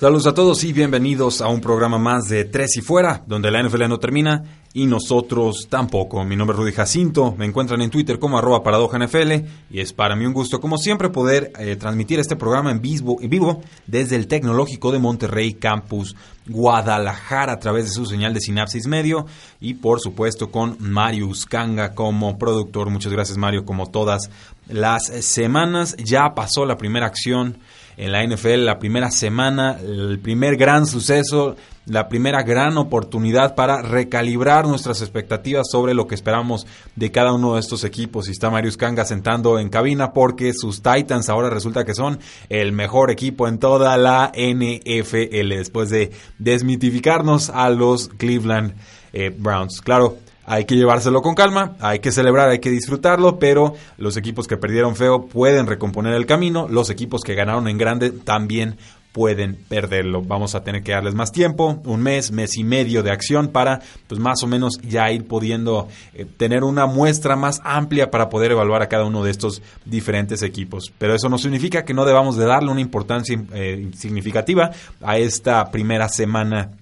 Saludos a todos y bienvenidos a un programa más de Tres y Fuera, donde la NFL no termina y nosotros tampoco. Mi nombre es Rudy Jacinto, me encuentran en Twitter como arroba paradoja NFL y es para mí un gusto, como siempre, poder eh, transmitir este programa en vivo, en vivo desde el Tecnológico de Monterrey Campus Guadalajara a través de su señal de Sinapsis Medio y por supuesto con Marius Kanga como productor. Muchas gracias Mario, como todas las semanas. Ya pasó la primera acción en la NFL, la primera semana, el primer gran suceso, la primera gran oportunidad para recalibrar nuestras expectativas sobre lo que esperamos de cada uno de estos equipos. Y está Marius Kanga sentando en cabina porque sus Titans ahora resulta que son el mejor equipo en toda la NFL después de desmitificarnos a los Cleveland eh, Browns. Claro, hay que llevárselo con calma, hay que celebrar, hay que disfrutarlo, pero los equipos que perdieron feo pueden recomponer el camino, los equipos que ganaron en grande también pueden perderlo. Vamos a tener que darles más tiempo, un mes, mes y medio de acción para pues más o menos ya ir pudiendo eh, tener una muestra más amplia para poder evaluar a cada uno de estos diferentes equipos. Pero eso no significa que no debamos de darle una importancia eh, significativa a esta primera semana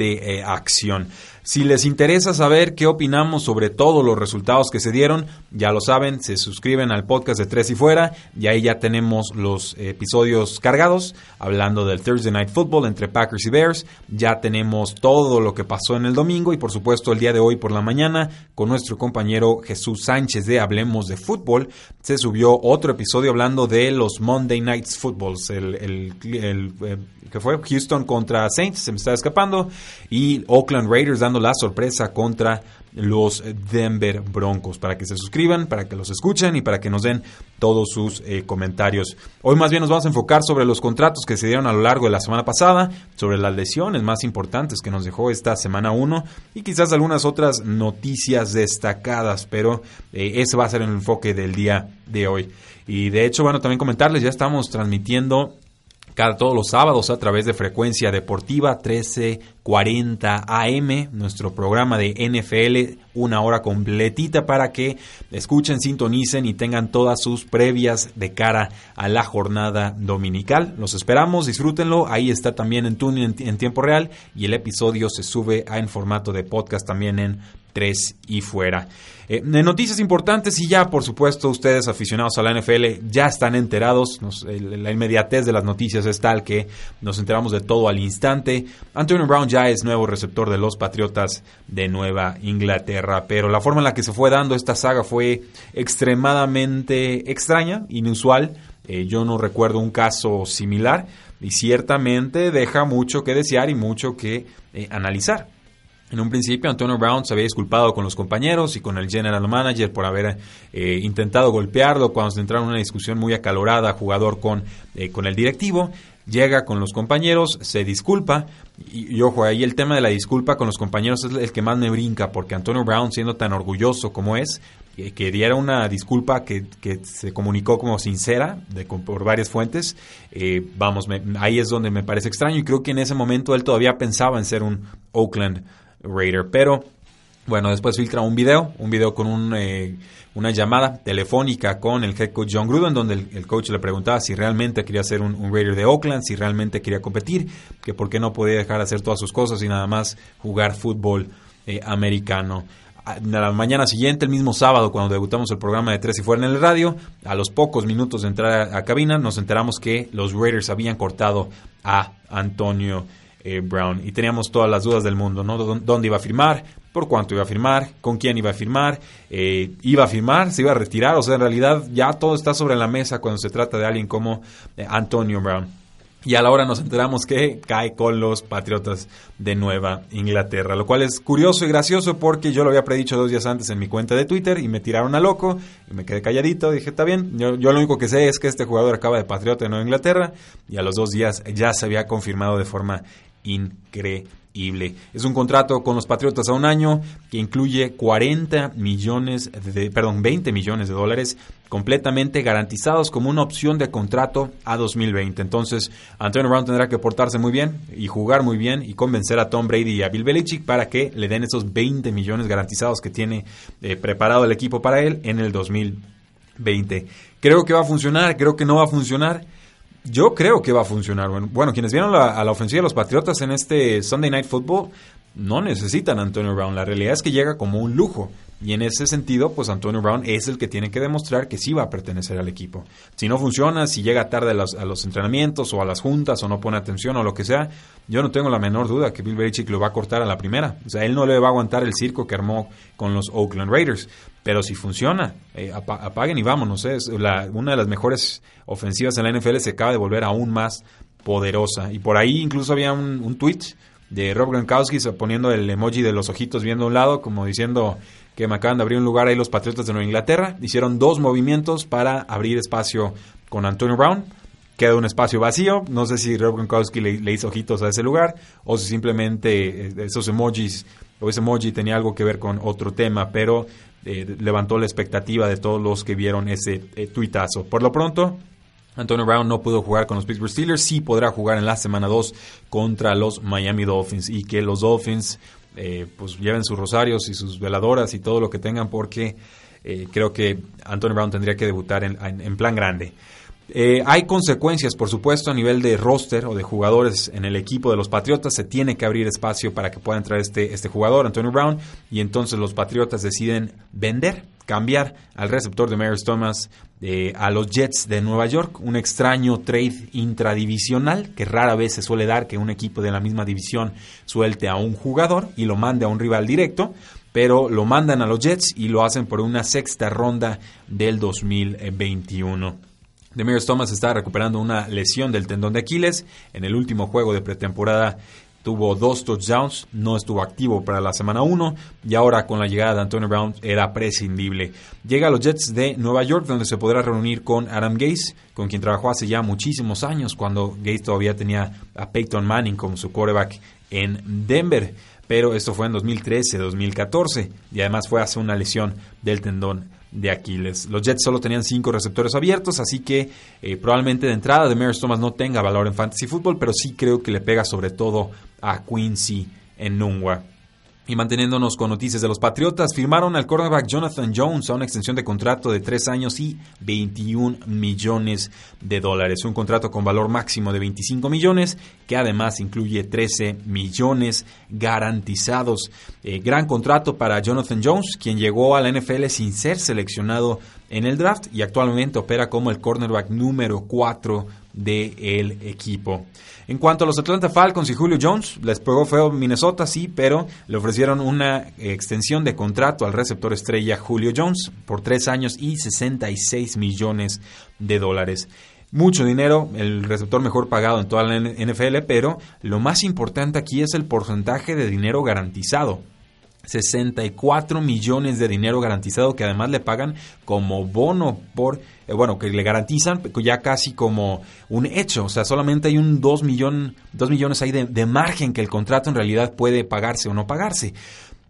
de eh, acción. Si les interesa saber qué opinamos sobre todos los resultados que se dieron, ya lo saben, se suscriben al podcast de Tres y Fuera y ahí ya tenemos los episodios cargados hablando del Thursday Night Football entre Packers y Bears. Ya tenemos todo lo que pasó en el domingo y por supuesto el día de hoy por la mañana con nuestro compañero Jesús Sánchez de Hablemos de Fútbol se subió otro episodio hablando de los Monday Nights Footballs, el, el, eh, que fue Houston contra Saints, se me está escapando, y Oakland Raiders dando la sorpresa contra los Denver Broncos. Para que se suscriban, para que los escuchen y para que nos den todos sus eh, comentarios. Hoy más bien nos vamos a enfocar sobre los contratos que se dieron a lo largo de la semana pasada, sobre las lesiones más importantes que nos dejó esta semana 1 y quizás algunas otras noticias destacadas, pero eh, ese va a ser el enfoque del día de hoy. Y de hecho, bueno, también comentarles, ya estamos transmitiendo cada, todos los sábados a través de frecuencia deportiva 1340 AM, nuestro programa de NFL, una hora completita para que escuchen, sintonicen y tengan todas sus previas de cara a la jornada dominical. Los esperamos, disfrútenlo, ahí está también en tuning en, en tiempo real y el episodio se sube en formato de podcast también en 3 y fuera. Eh, noticias importantes y ya, por supuesto, ustedes aficionados a la NFL ya están enterados. la inmediatez de las noticias es tal que nos enteramos de todo al instante. Antonio Brown ya es nuevo receptor de los Patriotas de Nueva Inglaterra, pero la forma en la que se fue dando esta saga fue extremadamente extraña, inusual. Eh, yo no recuerdo un caso similar y ciertamente deja mucho que desear y mucho que eh, analizar. En un principio, Antonio Brown se había disculpado con los compañeros y con el general manager por haber eh, intentado golpearlo cuando se entraron en una discusión muy acalorada, jugador con, eh, con el directivo. Llega con los compañeros, se disculpa. Y, ojo, ahí el tema de la disculpa con los compañeros es el que más me brinca, porque Antonio Brown, siendo tan orgulloso como es, que diera una disculpa que, se comunicó como sincera de, por varias fuentes, eh, vamos, ahí es donde me parece extraño y creo que en ese momento él todavía pensaba en ser un Oakland Raider. Pero bueno, después filtra un video, un video con un, eh, una llamada telefónica con el head coach John Gruden, donde el, coach le preguntaba si realmente quería ser un, Raider de Oakland, si realmente quería competir, que por qué no podía dejar de hacer todas sus cosas y nada más jugar fútbol eh, americano. A la mañana siguiente, el mismo sábado, cuando debutamos el programa de Tres y Fuera en el radio, a los pocos minutos de entrar a cabina, nos enteramos que los Raiders habían cortado a Antonio eh, Brown. Y teníamos todas las dudas del mundo, ¿no? ¿Dónde iba a firmar? ¿Por cuánto iba a firmar? ¿Con quién iba a firmar? Eh, ¿Iba a firmar? ¿Se iba a retirar? O sea, en realidad ya todo está sobre la mesa cuando se trata de alguien como eh, Antonio Brown. y a la hora nos enteramos que cae con los Patriotas de Nueva Inglaterra, lo cual es curioso y gracioso porque yo lo había predicho dos días antes en mi cuenta de Twitter y me tiraron a loco y me quedé calladito, dije, está bien, yo, yo lo único que sé es que este jugador acaba de Patriota de Nueva Inglaterra y a los dos días ya se había confirmado de forma increíble es un contrato con los Patriotas a un año que incluye 40 millones de, perdón, 20 millones de dólares completamente garantizados como una opción de contrato a 2020. Entonces, Antonio Brown tendrá que portarse muy bien y jugar muy bien y convencer a Tom Brady y a Bill Belichick para que le den esos 20 millones garantizados que tiene eh, preparado el equipo para él en el 2020. Creo que va a funcionar, creo que no va a funcionar. Yo creo que va a funcionar. Bueno, quienes vieron a la ofensiva de los Patriotas en este Sunday Night Football no necesitan a Antonio Brown. La realidad es que llega como un lujo. Y en ese sentido, pues Antonio Brown es el que tiene que demostrar que sí va a pertenecer al equipo. Si no funciona, si llega tarde a los, entrenamientos o a las juntas o no pone atención o lo que sea, yo no tengo la menor duda que Bill Belichick lo va a cortar a la primera. O sea, él no le va a aguantar el circo que armó con los Oakland Raiders. Pero si funciona, eh, apaguen y vámonos. ¿eh? Es una de las mejores ofensivas en la NFL se acaba de volver aún más poderosa. Y por ahí incluso había un, un tweet de Rob Gronkowski poniendo el emoji de los ojitos viendo a un lado, como diciendo que me acaban de abrir un lugar ahí los Patriotas de Nueva Inglaterra. Hicieron dos movimientos para abrir espacio con Antonio Brown. Queda un espacio vacío. No sé si Rob Gronkowski le, hizo ojitos a ese lugar o si simplemente eh, esos emojis o ese emoji tenía algo que ver con otro tema, pero eh, levantó la expectativa de todos los que vieron ese eh, tuitazo. Por lo pronto, Antonio Brown no pudo jugar con los Pittsburgh Steelers, sí podrá jugar en la semana 2 contra los Miami Dolphins y que los Dolphins eh, pues lleven sus rosarios y sus veladoras y todo lo que tengan porque eh, creo que Antonio Brown tendría que debutar en, plan grande. Eh, hay consecuencias, por supuesto, a nivel de roster o de jugadores en el equipo de los Patriotas. Se tiene que abrir espacio para que pueda entrar este, este jugador, Antonio Brown, y entonces los Patriotas deciden vender cambiar al receptor de Maris Thomas eh, a los Jets de Nueva York, un extraño trade intradivisional que rara vez se suele dar que un equipo de la misma división suelte a un jugador y lo mande a un rival directo, pero lo mandan a los Jets y lo hacen por una sexta ronda del 2021. Demarius Thomas está recuperando una lesión del tendón de Aquiles. En el último juego de pretemporada tuvo dos touchdowns, no estuvo activo para la semana 1 y ahora con la llegada de Antonio Brown era prescindible. Llega a los Jets de Nueva York donde se podrá reunir con Adam Gase, con quien trabajó hace ya muchísimos años cuando Gase todavía tenía a Peyton Manning como su quarterback en Denver. Pero esto fue en 2013-2014 y además fue hace una lesión del tendón de Aquiles. Los Jets solo tenían cinco receptores abiertos, así que eh, probablemente de entrada de Maris Thomas no tenga valor en fantasy football, pero sí creo que le pega sobre todo a Quincy en Nungua. Y manteniéndonos con noticias de los Patriotas, firmaron al cornerback Jonathan Jones a una extensión de contrato de 3 años y 21 millones de dólares. Un contrato con valor máximo de 25 millones, que además incluye 13 millones garantizados. Eh, gran contrato para Jonathan Jones, quien llegó a la NFL sin ser seleccionado en el draft y actualmente opera como el cornerback número 4 del equipo. En cuanto a los Atlanta Falcons y Julio Jones, les pegó feo Minnesota, sí, pero le ofrecieron una extensión de contrato al receptor estrella Julio Jones por tres años y 66 millones de dólares. Mucho dinero, el receptor mejor pagado en toda la NFL, pero lo más importante aquí es el porcentaje de dinero garantizado. 64 millones de dinero garantizado que además le pagan como bono por, eh, bueno, que le garantizan ya casi como un hecho. O sea, solamente hay un 2, millón, millones ahí de, margen que el contrato en realidad puede pagarse o no pagarse.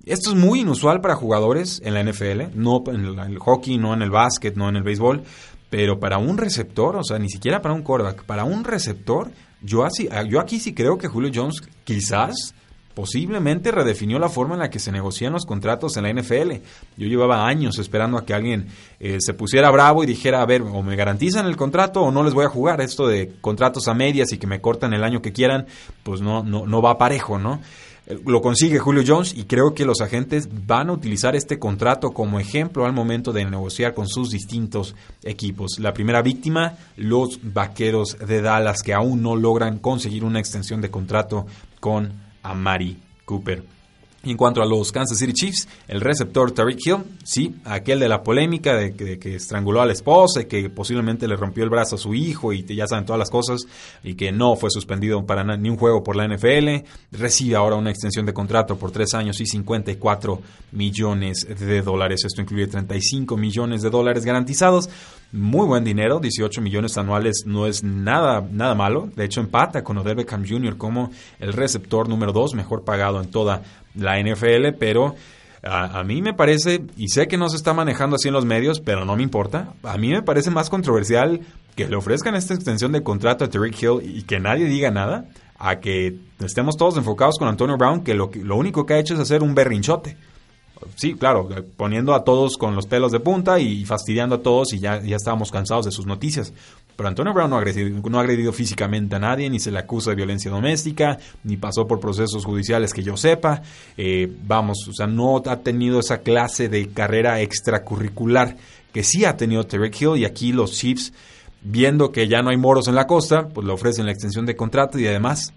Esto es muy inusual para jugadores en la NFL, no en el hockey, no en el básquet, no en el béisbol, pero para un receptor, o sea, ni siquiera para un quarterback, para un receptor, yo, así, yo aquí sí creo que Julio Jones quizás posiblemente redefinió la forma en la que se negocian los contratos en la NFL. Yo llevaba años esperando a que alguien eh, se pusiera bravo y dijera, a ver, o me garantizan el contrato o no les voy a jugar. Esto de contratos a medias y que me cortan el año que quieran, pues no, no, no va parejo, ¿no? Eh, lo consigue Julio Jones y creo que los agentes van a utilizar este contrato como ejemplo al momento de negociar con sus distintos equipos. La primera víctima, los Vaqueros de Dallas, que aún no logran conseguir una extensión de contrato con a Mari Cooper. En cuanto a los Kansas City Chiefs, el receptor Tariq Hill, sí, aquel de la polémica de que, estranguló a la esposa y que posiblemente le rompió el brazo a su hijo y ya saben todas las cosas y que no fue suspendido para ni un juego por la NFL, recibe ahora una extensión de contrato por tres años y 54 millones de dólares. Esto incluye 35 millones de dólares garantizados. Muy buen dinero, 18 millones anuales no es nada, nada malo. De hecho, empata con Odell Beckham Jr. como el receptor número 2 mejor pagado en toda la NFL, pero a, mí me parece, y sé que no se está manejando así en los medios, pero no me importa, a mí me parece más controversial que le ofrezcan esta extensión de contrato a Tariq Hill y que nadie diga nada, a que estemos todos enfocados con Antonio Brown, que lo, lo único que ha hecho es hacer un berrinchote. Sí, claro, poniendo a todos con los pelos de punta y fastidiando a todos y ya, ya estábamos cansados de sus noticias. Pero Antonio Brown no ha, agredido, físicamente a nadie, ni se le acusa de violencia doméstica, ni pasó por procesos judiciales que yo sepa. Eh, vamos, o sea, no ha tenido esa clase de carrera extracurricular que sí ha tenido Terry Hill y aquí los Chiefs, viendo que ya no hay moros en la costa, pues le ofrecen la extensión de contrato y además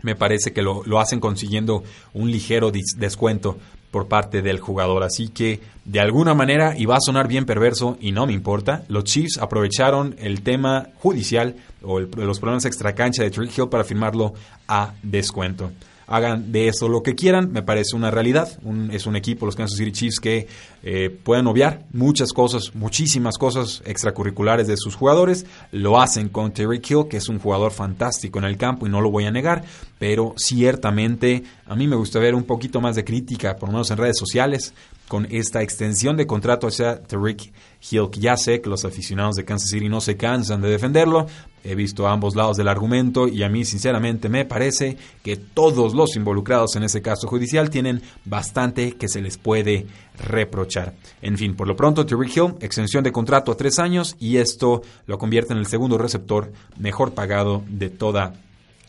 me parece que lo, lo hacen consiguiendo un ligero descuento por parte del jugador. Así que, de alguna manera, y va a sonar bien perverso y no me importa, los Chiefs aprovecharon el tema judicial o los problemas extracancha de Trick Hill para firmarlo a descuento hagan de eso lo que quieran, me parece una realidad. es un equipo, los Kansas City Chiefs, que eh, pueden obviar muchas cosas, muchísimas cosas extracurriculares de sus jugadores. Lo hacen con Terry Kill, que es un jugador fantástico en el campo y no lo voy a negar, pero ciertamente a mí me gusta ver un poquito más de crítica, por lo menos en redes sociales, con esta extensión de contrato hacia Tariq Hill. Ya sé que los aficionados de Kansas City no se cansan de defenderlo. He visto ambos lados del argumento y a mí sinceramente me parece que todos los involucrados en ese caso judicial tienen bastante que se les puede reprochar. En fin, por lo pronto Tariq Hill, extensión de contrato a tres años y esto lo convierte en el segundo receptor mejor pagado de toda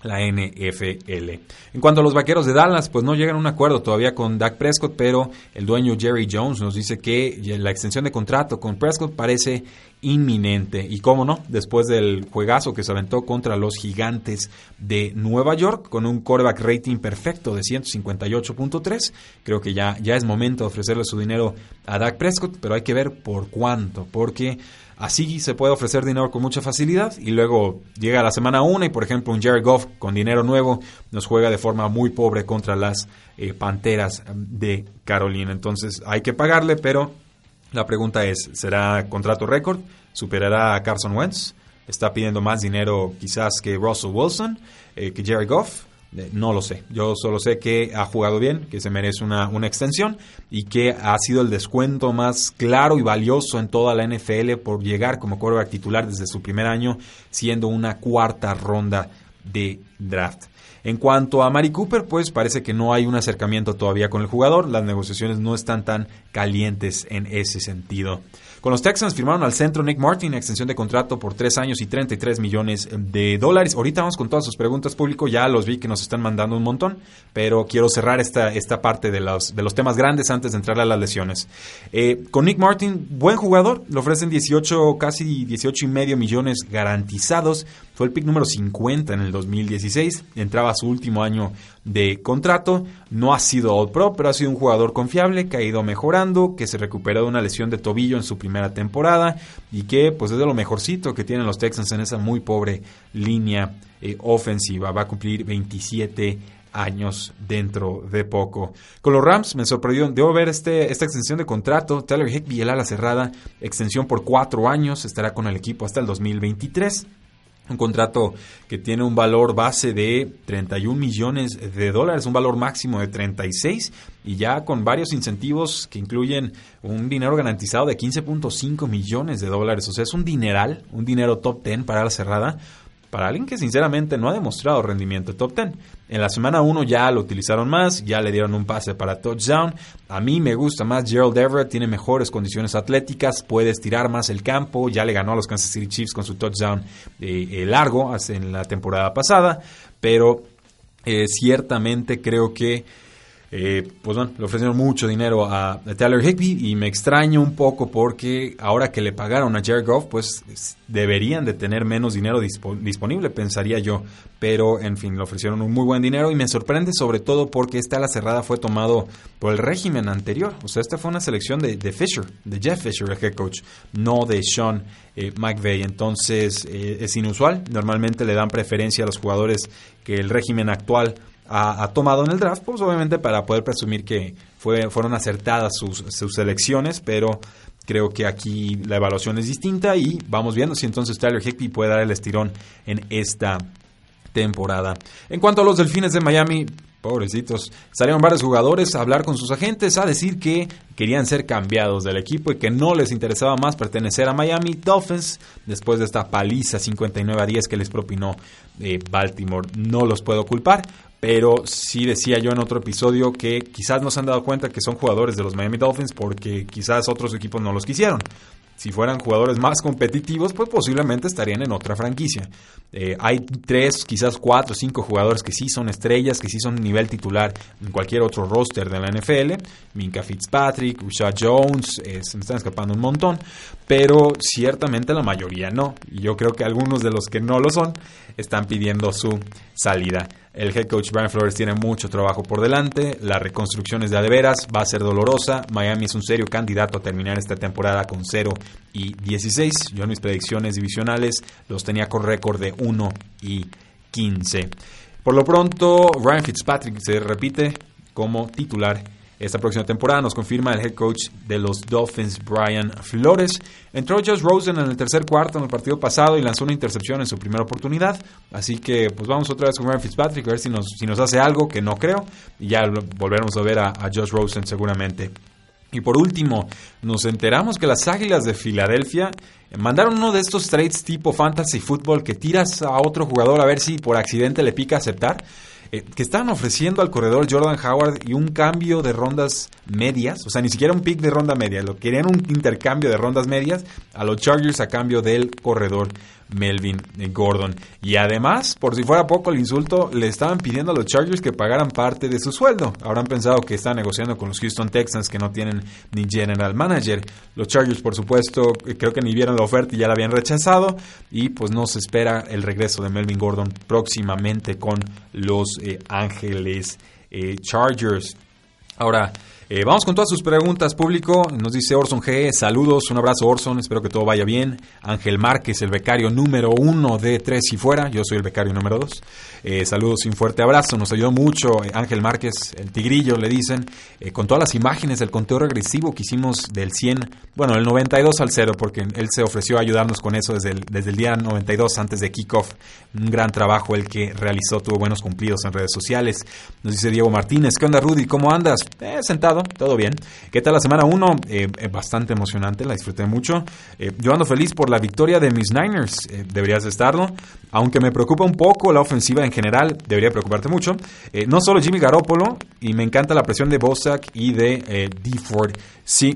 la NFL. En cuanto a los vaqueros de Dallas, pues no llegan a un acuerdo todavía con Dak Prescott, pero el dueño Jerry Jones nos dice que la extensión de contrato con Prescott parece inminente. Y cómo no, después del juegazo que se aventó contra los gigantes de Nueva York, con un quarterback rating perfecto de 158.3, creo que ya, ya es momento de ofrecerle su dinero a Dak Prescott, pero hay que ver por cuánto, porque Así se puede ofrecer dinero con mucha facilidad y luego llega la semana 1 y por ejemplo un Jared Goff con dinero nuevo nos juega de forma muy pobre contra las eh, Panteras de Carolina. Entonces hay que pagarle, pero la pregunta es, ¿será contrato récord? ¿Superará a Carson Wentz? ¿Está pidiendo más dinero quizás que Russell Wilson, eh, que Jared Goff? Eh, no lo sé. Yo solo sé que ha jugado bien, que se merece una, una, extensión y que ha sido el descuento más claro y valioso en toda la NFL por llegar como quarterback titular desde su primer año, siendo una cuarta ronda de draft. En cuanto a Mari Cooper, pues parece que no hay un acercamiento todavía con el jugador, las negociaciones no están tan calientes en ese sentido. Con los Texans firmaron al centro Nick Martin, extensión de contrato por 3 años y 33 millones de dólares. Ahorita vamos con todas sus preguntas público, ya los vi que nos están mandando un montón, pero quiero cerrar esta, esta parte de los, de los temas grandes antes de entrar a las lesiones. Eh, con Nick Martin, buen jugador, le ofrecen 18, casi 18 y medio millones garantizados. Fue el pick número 50 en el 2016, entraba a su último año de contrato. No ha sido All Pro, pero ha sido un jugador confiable que ha ido mejorando, que se recuperó de una lesión de tobillo en su primera temporada y que pues es de lo mejorcito que tienen los Texans en esa muy pobre línea eh, ofensiva. Va a cumplir 27 años dentro de poco. Con los Rams me sorprendió, debo ver este, esta extensión de contrato. Taylor Higbee, el ala cerrada, extensión por cuatro años, estará con el equipo hasta el 2023 un contrato que tiene un valor base de 31 millones de dólares, un valor máximo de 36 y ya con varios incentivos que incluyen un dinero garantizado de 15.5 millones de dólares. O sea, es un dineral, un dinero top 10 para la cerrada, para alguien que sinceramente no ha demostrado rendimiento top 10. En la semana 1 ya lo utilizaron más, ya le dieron un pase para touchdown. A mí me gusta más Gerald Everett, tiene mejores condiciones atléticas, puede estirar más el campo, ya le ganó a los Kansas City Chiefs con su touchdown eh, eh, largo en la temporada pasada, pero eh, ciertamente creo que Eh, pues bueno, le ofrecieron mucho dinero a, Tyler Higby y me extraño un poco porque ahora que le pagaron a Jared Goff, pues deberían de tener menos dinero disponible, pensaría yo. Pero en fin, le ofrecieron un muy buen dinero y me sorprende sobre todo porque esta la cerrada fue tomado por el régimen anterior. O sea, esta fue una selección de, Fisher, de Jeff Fisher, el head coach, no de Sean eh, McVay. Entonces eh, es inusual. Normalmente le dan preferencia a los jugadores que el régimen actual ha, tomado en el draft, pues obviamente para poder presumir que fue, fueron acertadas sus, sus elecciones, pero creo que aquí la evaluación es distinta y vamos viendo si entonces Tyler Higby puede dar el estirón en esta temporada. En cuanto a los Delfines de Miami, Pobrecitos. Salieron varios jugadores a hablar con sus agentes a decir que querían ser cambiados del equipo y que no les interesaba más pertenecer a Miami Dolphins después de esta paliza 59 a 10 que les propinó eh, Baltimore. No los puedo culpar, pero sí decía yo en otro episodio que quizás no se han dado cuenta que son jugadores de los Miami Dolphins porque quizás otros equipos no los quisieron. Si fueran jugadores más competitivos, pues posiblemente estarían en otra franquicia. Eh, hay tres, quizás cuatro, cinco jugadores que sí son estrellas, que sí son nivel titular en cualquier otro roster de la NFL. Minka Fitzpatrick, Rashad Jones, eh, se me están escapando un montón, pero ciertamente la mayoría no. Y yo creo que algunos de los que no lo son están pidiendo su salida. El head coach Brian Flores tiene mucho trabajo por delante, la reconstrucción es de adeveras, va a ser dolorosa, Miami es un serio candidato a terminar esta temporada con 0 y 16, yo en mis predicciones divisionales los tenía con récord de 1 y 15. Por lo pronto, Ryan Fitzpatrick se repite como titular esta próxima temporada nos confirma el head coach de los Dolphins, Brian Flores. Entró Josh Rosen en el tercer cuarto en el partido pasado y lanzó una intercepción en su primera oportunidad. Así que pues vamos otra vez con Ryan Fitzpatrick a ver si nos, si nos hace algo, que no creo. Y ya volveremos a ver a, a Josh Rosen seguramente. Y por último, nos enteramos que las Águilas de Filadelfia mandaron uno de estos trades tipo fantasy football que tiras a otro jugador a ver si por accidente le pica aceptar. Eh, que estaban ofreciendo al corredor Jordan Howard y un cambio de rondas medias, o sea, ni siquiera un pick de ronda media, lo querían un intercambio de rondas medias a los Chargers a cambio del corredor Melvin Gordon. Y además, por si fuera poco el insulto, le estaban pidiendo a los Chargers que pagaran parte de su sueldo. Habrán pensado que están negociando con los Houston Texans que no tienen ni general manager. Los Chargers, por supuesto, creo que ni vieron la oferta y ya la habían rechazado. Y pues no se espera el regreso de Melvin Gordon próximamente con los eh, Ángeles eh, Chargers. Ahora, eh, vamos con todas sus preguntas, público. Nos dice Orson G. Saludos, un abrazo, Orson. Espero que todo vaya bien. Ángel Márquez, el becario número uno de Tres y Fuera. Yo soy el becario número dos. Eh, saludos y un fuerte abrazo. Nos ayudó mucho eh, Ángel Márquez, el tigrillo, le dicen, con todas las imágenes del conteo regresivo que hicimos del 100, bueno, el 92 al 0, porque él se ofreció a ayudarnos con eso desde el, desde el día 92 antes de kickoff. Un gran trabajo el que realizó, tuvo buenos cumplidos en redes sociales. Nos dice Diego Martínez, ¿qué onda, Rudy? ¿Cómo andas? sentado todo, bien. ¿Qué tal la semana 1? Eh, eh, bastante emocionante, la disfruté mucho. Eh, yo ando feliz por la victoria de mis Niners, deberías estarlo. Aunque me preocupa un poco la ofensiva en general, debería preocuparte mucho. no solo Jimmy Garoppolo, y me encanta la presión de Bosak y de D. Sí,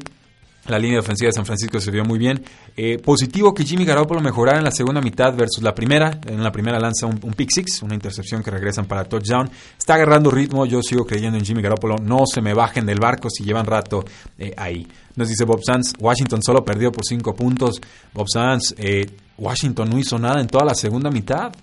la línea ofensiva de San Francisco se vio muy bien. Eh, positivo que Jimmy Garoppolo mejorara en la segunda mitad versus la primera. En la primera lanza un, pick six, una intercepción que regresan para touchdown. Está agarrando ritmo. Yo sigo creyendo en Jimmy Garoppolo. No se me bajen del barco si llevan rato eh, ahí. Nos dice Bob Sanz, Washington solo perdió por cinco puntos. Bob Sanz, eh, Washington no hizo nada en toda la segunda mitad.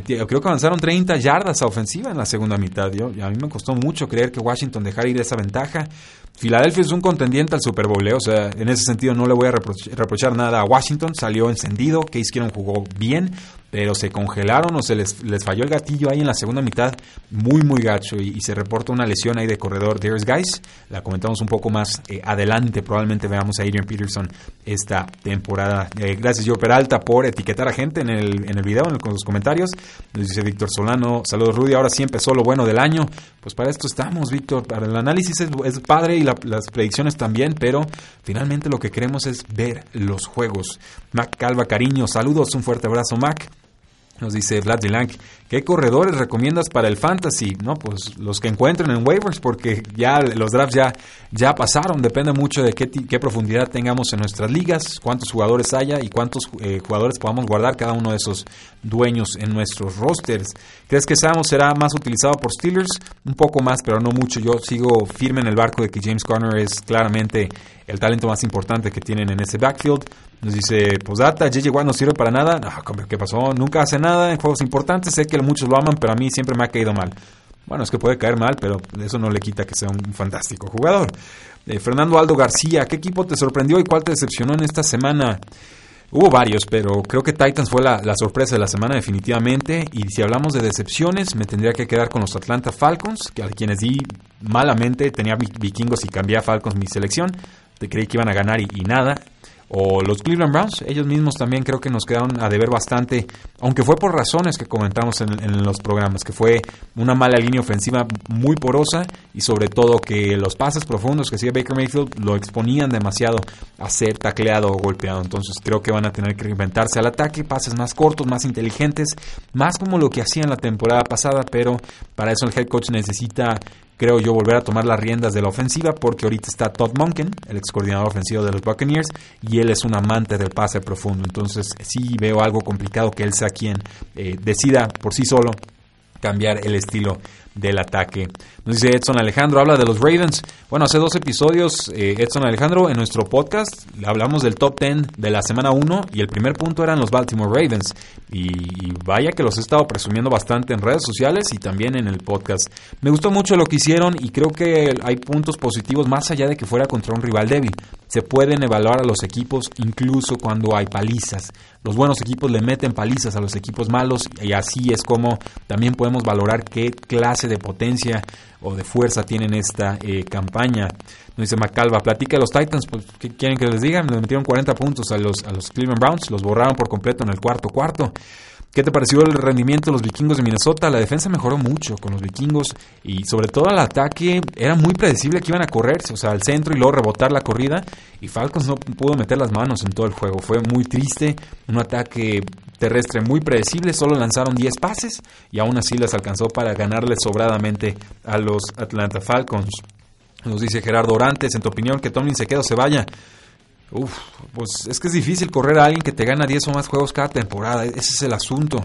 Creo que avanzaron 30 yardas a ofensiva en la segunda mitad. Yo, a mí me costó mucho creer que Washington dejara ir esa ventaja. Filadelfia es un contendiente al Super Bowl, ¿eh? o sea, en ese sentido no le voy a reprochar nada a Washington, salió encendido, Case Keenum jugó bien, pero se congelaron o se les, les, falló el gatillo ahí en la segunda mitad, muy, muy gacho, y, se reporta una lesión ahí de corredor Darius Guys. La comentamos un poco más eh, adelante, probablemente veamos a Adrian Peterson esta temporada. Eh, gracias, yo Peralta, por etiquetar a gente en el, en el video, en los comentarios. Nos dice Víctor Solano, saludos Rudy, ahora sí empezó lo bueno del año. Pues para esto estamos, Víctor, para el análisis es, es padre y las predicciones también, pero finalmente lo que queremos es ver los juegos. Mac Calva, cariño, saludos, un fuerte abrazo, Mac. Nos dice Vlad ¿qué corredores recomiendas para el fantasy? No, pues los que encuentren en waivers, porque ya los drafts ya, ya pasaron. Depende mucho de qué, qué profundidad tengamos en nuestras ligas, cuántos jugadores haya y cuántos eh, jugadores podamos guardar cada uno de esos dueños en nuestros rosters. ¿Crees que Samos será más utilizado por Steelers? Un poco más, pero no mucho. Yo sigo firme en el barco de que James Conner es claramente el talento más importante que tienen en ese backfield. Nos dice, pues data, JJ Watt no sirve para nada. No, ¿qué pasó? Nunca hace nada en juegos importantes. Sé que muchos lo aman, pero a mí siempre me ha caído mal. Bueno, es que puede caer mal, pero eso no le quita que sea un fantástico jugador. Eh, Fernando Aldo García, ¿qué equipo te sorprendió y cuál te decepcionó en esta semana? Hubo varios, pero creo que Titans fue la, la, sorpresa de la semana definitivamente. Y si hablamos de decepciones, me tendría que quedar con los Atlanta Falcons, que a quienes di malamente, tenía vikingos y cambié a Falcons mi selección. Creí que iban a ganar y, y nada o los Cleveland Browns, ellos mismos también creo que nos quedaron a deber bastante, aunque fue por razones que comentamos en, los programas, que fue una mala línea ofensiva muy porosa y sobre todo que los pases profundos que sigue Baker Mayfield lo exponían demasiado a ser tacleado o golpeado. Entonces creo que van a tener que reinventarse al ataque, pases más cortos, más inteligentes, más como lo que hacían la temporada pasada, pero para eso el head coach necesita creo yo, volver a tomar las riendas de la ofensiva porque ahorita está Todd Monken, el ex coordinador ofensivo de los Buccaneers, y él es un amante del pase profundo. Entonces sí veo algo complicado que él sea quien eh, decida por sí solo cambiar el estilo del ataque. Nos dice Edson Alejandro, habla de los Ravens. Bueno, hace dos episodios, eh, Edson Alejandro, en nuestro podcast hablamos del top 10 de la semana 1 y el primer punto eran los Baltimore Ravens. Y, vaya que los he estado presumiendo bastante en redes sociales y también en el podcast. Me gustó mucho lo que hicieron y creo que hay puntos positivos más allá de que fuera contra un rival débil. Se pueden evaluar a los equipos incluso cuando hay palizas. Los buenos equipos le meten palizas a los equipos malos y así es como también podemos valorar qué clase de potencia o de fuerza tienen esta eh, campaña. Nos dice Macalva, platica los Titans, pues ¿qué quieren que les diga? Le metieron 40 puntos a los, a los Cleveland Browns, los borraron por completo en el cuarto cuarto. ¿Qué te pareció el rendimiento de los vikingos de Minnesota? La defensa mejoró mucho con los vikingos y sobre todo el ataque era muy predecible que iban a correrse, o sea, al centro y luego rebotar la corrida y Falcons no pudo meter las manos en todo el juego. Fue muy triste, un ataque terrestre muy predecible, solo lanzaron 10 pases y aún así les alcanzó para ganarle sobradamente a los Atlanta Falcons. Nos dice Gerardo Orantes, en tu opinión, que Tomlin se quede o se vaya. Uf, pues es que es difícil correr a alguien que te gana 10 o más juegos cada temporada. Ese es el asunto.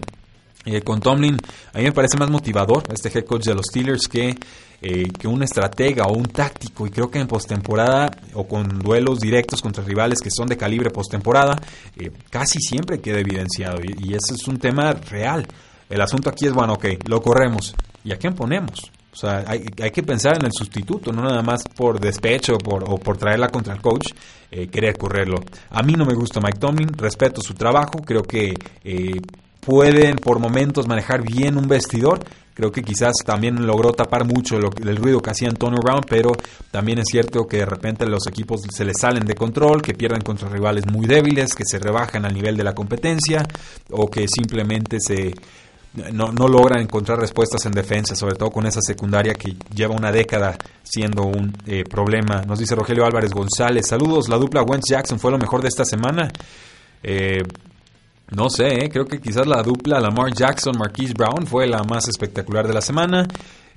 Eh, con Tomlin, a mí me parece más motivador este head coach de los Steelers que, eh, que un estratega o un táctico. Y creo que en postemporada o con duelos directos contra rivales que son de calibre postemporada, eh, casi siempre queda evidenciado. Y, y ese es un tema real. El asunto aquí es, bueno, ok, lo corremos. ¿Y a quién ponemos? O sea, hay, que pensar en el sustituto, no nada más por despecho por, o por traerla contra el coach, eh, querer correrlo. A mí no me gusta Mike Tomlin, respeto su trabajo, creo que eh, pueden por momentos manejar bien un vestidor. Creo que quizás también logró tapar mucho lo, el ruido que hacía Antonio Brown, pero también es cierto que de repente los equipos se les salen de control, que pierden contra rivales muy débiles, que se rebajan al nivel de la competencia o que simplemente se no, no logra encontrar respuestas en defensa, sobre todo con esa secundaria que lleva una década siendo un eh, problema. Nos dice Rogelio Álvarez González, saludos, la dupla Wentz Jackson fue lo mejor de esta semana. Eh, no sé, eh, creo que quizás la dupla Lamar Jackson, Marquise Brown fue la más espectacular de la semana.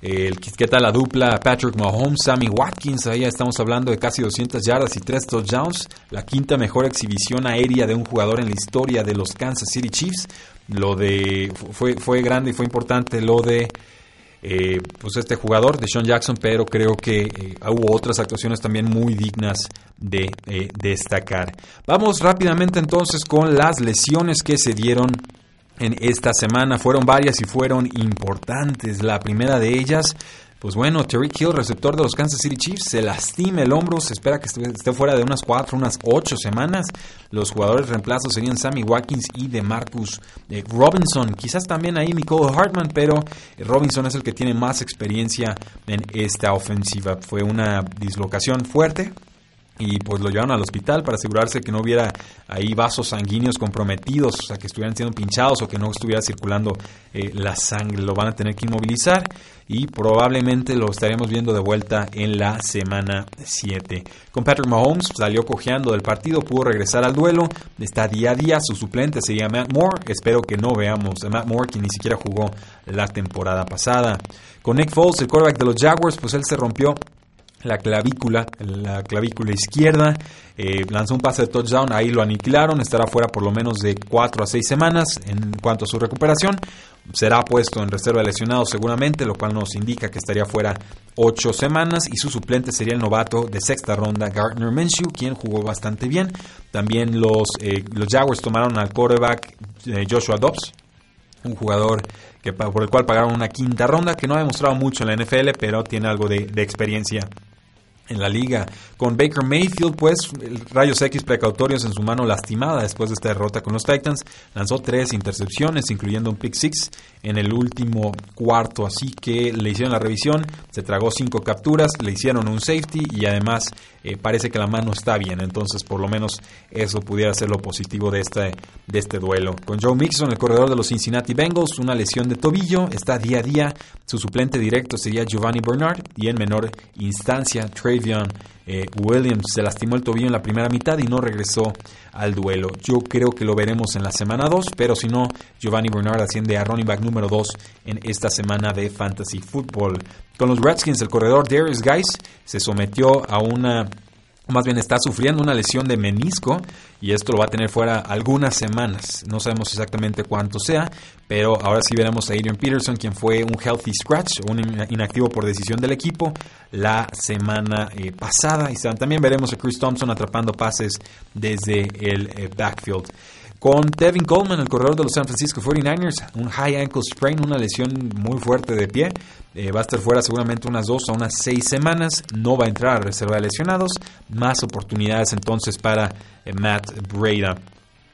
El, ¿Qué tal la dupla Patrick Mahomes, Sammy Watkins? Ahí estamos hablando de casi 200 yardas y 3 touchdowns. La quinta mejor exhibición aérea de un jugador en la historia de los Kansas City Chiefs. Lo de fue, fue grande y fue importante lo de eh, pues este jugador de Sean Jackson, pero creo que eh, hubo otras actuaciones también muy dignas de eh, destacar. Vamos rápidamente entonces con las lesiones que se dieron en esta semana. Fueron varias y fueron importantes. La primera de ellas, pues bueno, Terry Hill, receptor de los Kansas City Chiefs, se lastima el hombro. Se espera que esté fuera de unas cuatro, unas ocho semanas. Los jugadores reemplazos serían Sammy Watkins y de Marcus eh, Robinson. Quizás también ahí Nicole Hartman, pero Robinson es el que tiene más experiencia en esta ofensiva. Fue una dislocación fuerte y pues lo llevaron al hospital para asegurarse que no hubiera ahí vasos sanguíneos comprometidos, o sea, que estuvieran siendo pinchados o que no estuviera circulando eh, la sangre. Lo van a tener que inmovilizar y probablemente lo estaremos viendo de vuelta en la semana 7. Con Patrick Mahomes salió cojeando del partido, pudo regresar al duelo, está día a día, su suplente sería Matt Moore, espero que no veamos a Matt Moore, quien ni siquiera jugó la temporada pasada. Con Nick Foles, el quarterback de los Jaguars, pues él se rompió la clavícula, la clavícula izquierda, eh, lanzó un pase de touchdown, ahí lo aniquilaron, estará fuera por lo menos de 4 a 6 semanas en cuanto a su recuperación, será puesto en reserva de lesionado seguramente, lo cual nos indica que estaría fuera 8 semanas y su suplente sería el novato de sexta ronda Gardner Minshew, quien jugó bastante bien. También los, eh, los Jaguars tomaron al quarterback eh, Joshua Dobbs, un jugador que, por el cual pagaron una quinta ronda, que no ha demostrado mucho en la NFL, pero tiene algo de experiencia en la liga. Con Baker Mayfield, pues, rayos X precautorios en su mano lastimada después de esta derrota con los Titans. Lanzó tres intercepciones, incluyendo un pick six en el último cuarto. Así que le hicieron la revisión, se tragó cinco capturas, le hicieron un safety y además eh, parece que la mano está bien. Entonces, por lo menos eso pudiera ser lo positivo de este, de este duelo. Con Joe Mixon, el corredor de los Cincinnati Bengals, una lesión de tobillo, está día a día. Su suplente directo sería Giovanni Bernard y en menor instancia, Trey eh, Williams se lastimó el tobillo en la primera mitad y no regresó al duelo. Yo creo que lo veremos en la semana 2, pero si no, Giovanni Bernard asciende a running back número 2 en esta semana de Fantasy Football. Con los Redskins, el corredor Darius Guys se sometió a una más bien está sufriendo una lesión de menisco y esto lo va a tener fuera algunas semanas. No sabemos exactamente cuánto sea, pero ahora sí veremos a Adrian Peterson, quien fue un healthy scratch, un inactivo por decisión del equipo la semana eh, pasada. Y también veremos a Chris Thompson atrapando pases desde el eh, backfield. Con Tevin Coleman, el corredor de los San Francisco 49ers, un high ankle sprain, una lesión muy fuerte de pie. Eh, va a estar fuera seguramente unas dos o unas seis semanas. No va a entrar a reserva de lesionados. Más oportunidades entonces para eh, Matt Breda.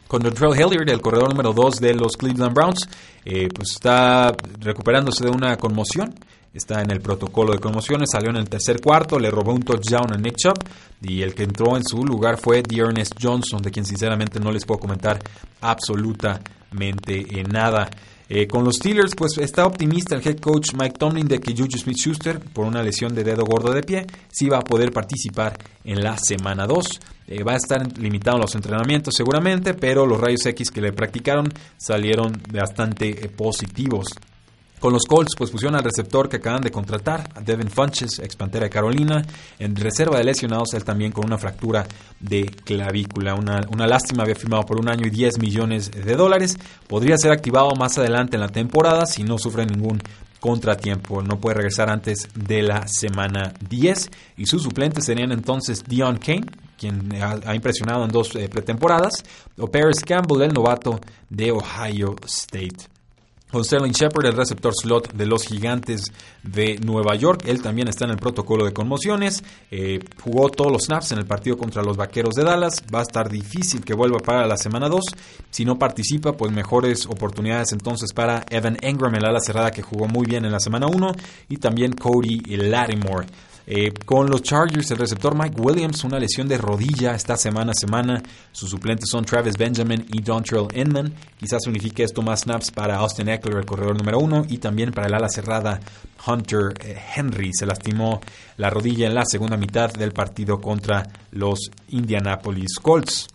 Con Dontrell Hilliard, el corredor número 2 de los Cleveland Browns, eh, pues está recuperándose de una conmoción está en el protocolo de conmociones, salió en el tercer cuarto, le robó un touchdown a Nick Chubb y el que entró en su lugar fue Dearness Johnson, de quien sinceramente no les puedo comentar absolutamente eh, nada. Eh, con los Steelers, pues está optimista el head coach Mike Tomlin de que Juju Smith Schuster, por una lesión de dedo gordo de pie, sí va a poder participar en la semana 2. Eh, va a estar limitado los entrenamientos seguramente, pero los rayos X que le practicaron salieron bastante positivos. Con los Colts, pues pusieron al receptor que acaban de contratar, a Devin Funches, ex Pantera de Carolina, en reserva de lesionados, él también con una fractura de clavícula. Una, una lástima, había firmado por un año y 10 millones de dólares. Podría ser activado más adelante en la temporada si no sufre ningún contratiempo. No puede regresar antes de la semana 10. Y sus suplentes serían entonces Dion Kane, quien ha, impresionado en dos eh, pretemporadas, o Paris Campbell, el novato de Ohio State. Con Shepard, el receptor slot de los gigantes de Nueva York. Él también está en el protocolo de conmociones. Eh, jugó todos los snaps en el partido contra los vaqueros de Dallas. Va a estar difícil que vuelva para la semana 2. Si no participa, pues mejores oportunidades entonces para Evan Engram, el ala cerrada que jugó muy bien en la semana 1. Y también Cody Lattimore. Eh, con los Chargers, el receptor Mike Williams, una lesión de rodilla esta semana a semana. Sus suplentes son Travis Benjamin y Dontrell Inman. Quizás unifique esto más snaps para Austin Eckler, el corredor número uno, y también para el ala cerrada Hunter eh, Henry. Se lastimó la rodilla en la segunda mitad del partido contra los Indianapolis Colts.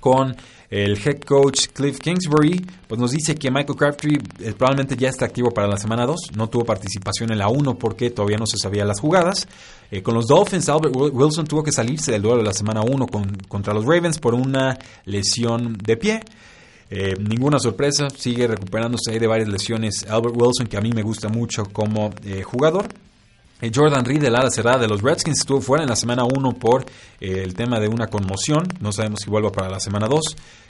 Con el head coach Cliff Kingsbury pues nos dice que Michael Crabtree eh, probablemente ya está activo para la semana 2. No tuvo participación en la 1 porque todavía no se sabían las jugadas. Eh, con los Dolphins, Albert Wilson tuvo que salirse del duelo de la semana 1 contra los Ravens por una lesión de pie. Eh, ninguna sorpresa, sigue recuperándose de varias lesiones Albert Wilson, que a mí me gusta mucho como jugador. Jordan Reed, el ala cerrada de los Redskins, estuvo fuera en la semana 1 por el tema de una conmoción. No sabemos si vuelva para la semana 2.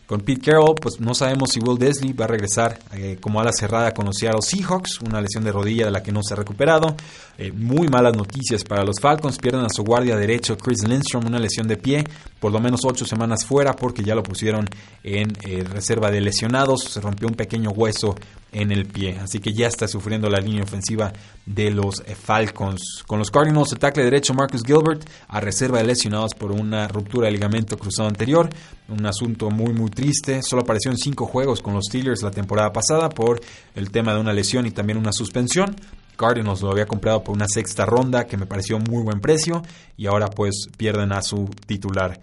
Con Pete Carroll, pues no sabemos si Will Desley va a regresar eh, como ala cerrada con los Seahawks, una lesión de rodilla de la que no se ha recuperado. Eh, muy malas noticias para los Falcons, pierden a su guardia derecho Chris Lindstrom, una lesión de pie, por lo menos ocho semanas fuera porque ya lo pusieron en eh, reserva de lesionados, se rompió un pequeño hueso en el pie. Así que ya está sufriendo la línea ofensiva de los eh, Falcons. Con los Cardinals, el tackle derecho Marcus Gilbert a reserva de lesionados por una ruptura de ligamento cruzado anterior. Un asunto muy, muy triste. Solo apareció en cinco juegos con los Steelers la temporada pasada por el tema de una lesión y también una suspensión. Cardinals lo había comprado por una sexta ronda que me pareció muy buen precio y ahora pues pierden a su titular.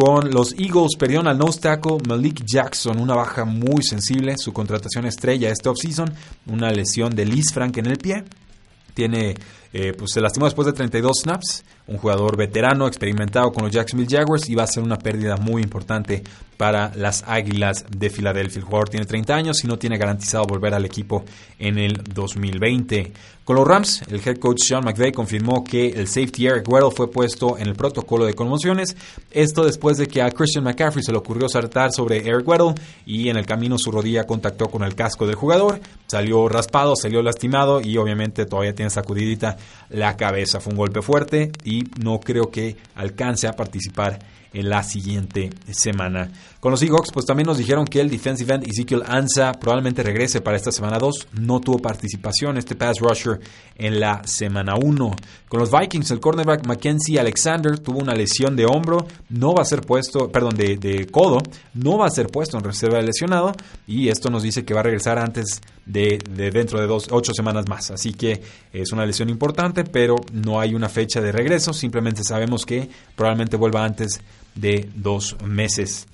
Con los Eagles perdieron al nose tackle Malik Jackson, una baja muy sensible, su contratación estrella este offseason, una lesión de Liz Frank en el pie. Tiene, eh, pues se lastimó después de 32 snaps, un jugador veterano, experimentado con los Jacksonville Jaguars y va a ser una pérdida muy importante para las Águilas de Filadelfia. El jugador tiene 30 años y no tiene garantizado volver al equipo en el 2020. Con los Rams, el head coach Sean McVay confirmó que el safety Eric Weddle fue puesto en el protocolo de conmociones. Esto después de que a Christian McCaffrey se le ocurrió saltar sobre Eric Weddle y en el camino su rodilla contactó con el casco del jugador. Salió raspado, salió lastimado y obviamente todavía tiene sacudidita la cabeza. Fue un golpe fuerte y no creo que alcance a participar en la siguiente semana. Con los Seahawks, pues también nos dijeron que el defensive end Ezekiel Ansa probablemente regrese para esta semana 2. No tuvo participación este pass rusher en la semana 1. Con los Vikings, el cornerback Mackenzie Alexander tuvo una lesión de hombro, no va a ser puesto, perdón, de, codo, no va a ser puesto en reserva de lesionado y esto nos dice que va a regresar antes de, de, dentro de dos, ocho semanas más. Así que es una lesión importante, pero no hay una fecha de regreso. Simplemente sabemos que probablemente vuelva antes de dos meses.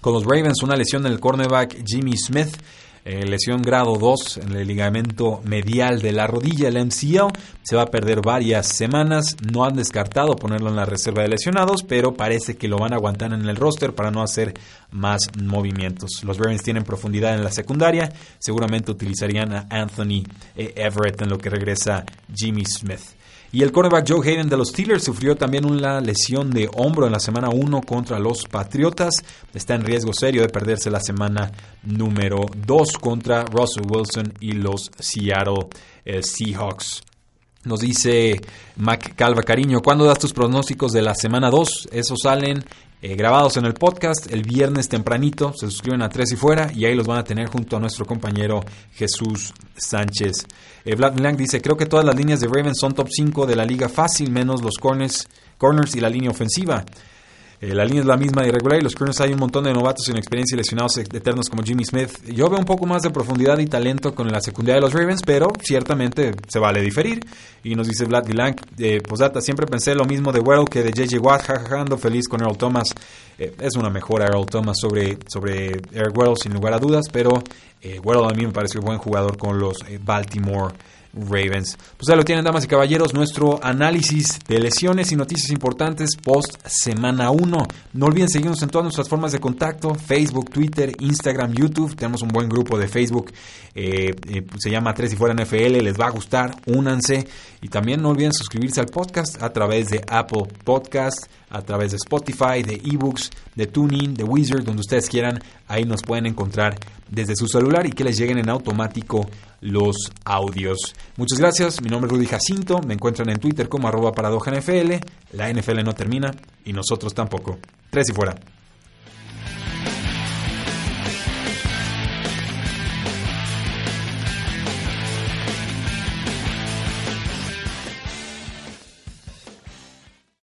Con los Ravens, una lesión en el cornerback Jimmy Smith. Eh, lesión grado 2 en el ligamento medial de la rodilla, el MCL. Se va a perder varias semanas. No han descartado ponerlo en la reserva de lesionados, pero parece que lo van a aguantar en el roster para no hacer más movimientos. Los Ravens tienen profundidad en la secundaria. Seguramente utilizarían a Anthony eh, Everett en lo que regresa Jimmy Smith. Y el cornerback Joe Hayden de los Steelers sufrió también una lesión de hombro en la semana 1 contra los Patriotas. Está en riesgo serio de perderse la semana número 2 contra Russell Wilson y los Seattle eh, Seahawks. Nos dice Mac Calva Cariño, ¿cuándo das tus pronósticos de la semana 2? Esos salen eh, grabados en el podcast el viernes tempranito. Se suscriben a Tres y Fuera y ahí los van a tener junto a nuestro compañero Jesús Sánchez. Eh, Vlad Milan dice, creo que todas las líneas de Ravens son top 5 de la liga fácil, menos los corners, corners y la línea ofensiva. Eh, la línea es la misma de irregular y los corners hay un montón de novatos sin experiencia y lesionados eternos como Jimmy Smith. Yo veo un poco más de profundidad y talento con la secundaria de los Ravens, pero ciertamente se vale diferir. Y nos dice Vlad Vilang, eh, posdata, siempre pensé lo mismo de Well que de JJ Watt, jajajando feliz con Earl Thomas. Eh, es una mejora Earl Thomas sobre, sobre Eric Weddle sin lugar a dudas, pero eh, a mí me parece un buen jugador con los Baltimore Ravens. Pues ya lo tienen, damas y caballeros, nuestro análisis de lesiones y noticias importantes post semana 1. No olviden seguirnos en todas nuestras formas de contacto: Facebook, Twitter, Instagram, YouTube. Tenemos un buen grupo de Facebook, eh, eh, se llama Tres y Fuera NFL. Les va a gustar, únanse. Y también no olviden suscribirse al podcast a través de Apple Podcasts a través de Spotify, de ebooks, de Tuning, de Wizard, donde ustedes quieran. Ahí nos pueden encontrar desde su celular y que les lleguen en automático los audios. Muchas gracias, mi nombre es Rudy Jacinto, me encuentran en Twitter como arroba paradoja NFL, la NFL no termina y nosotros tampoco. Tres y fuera.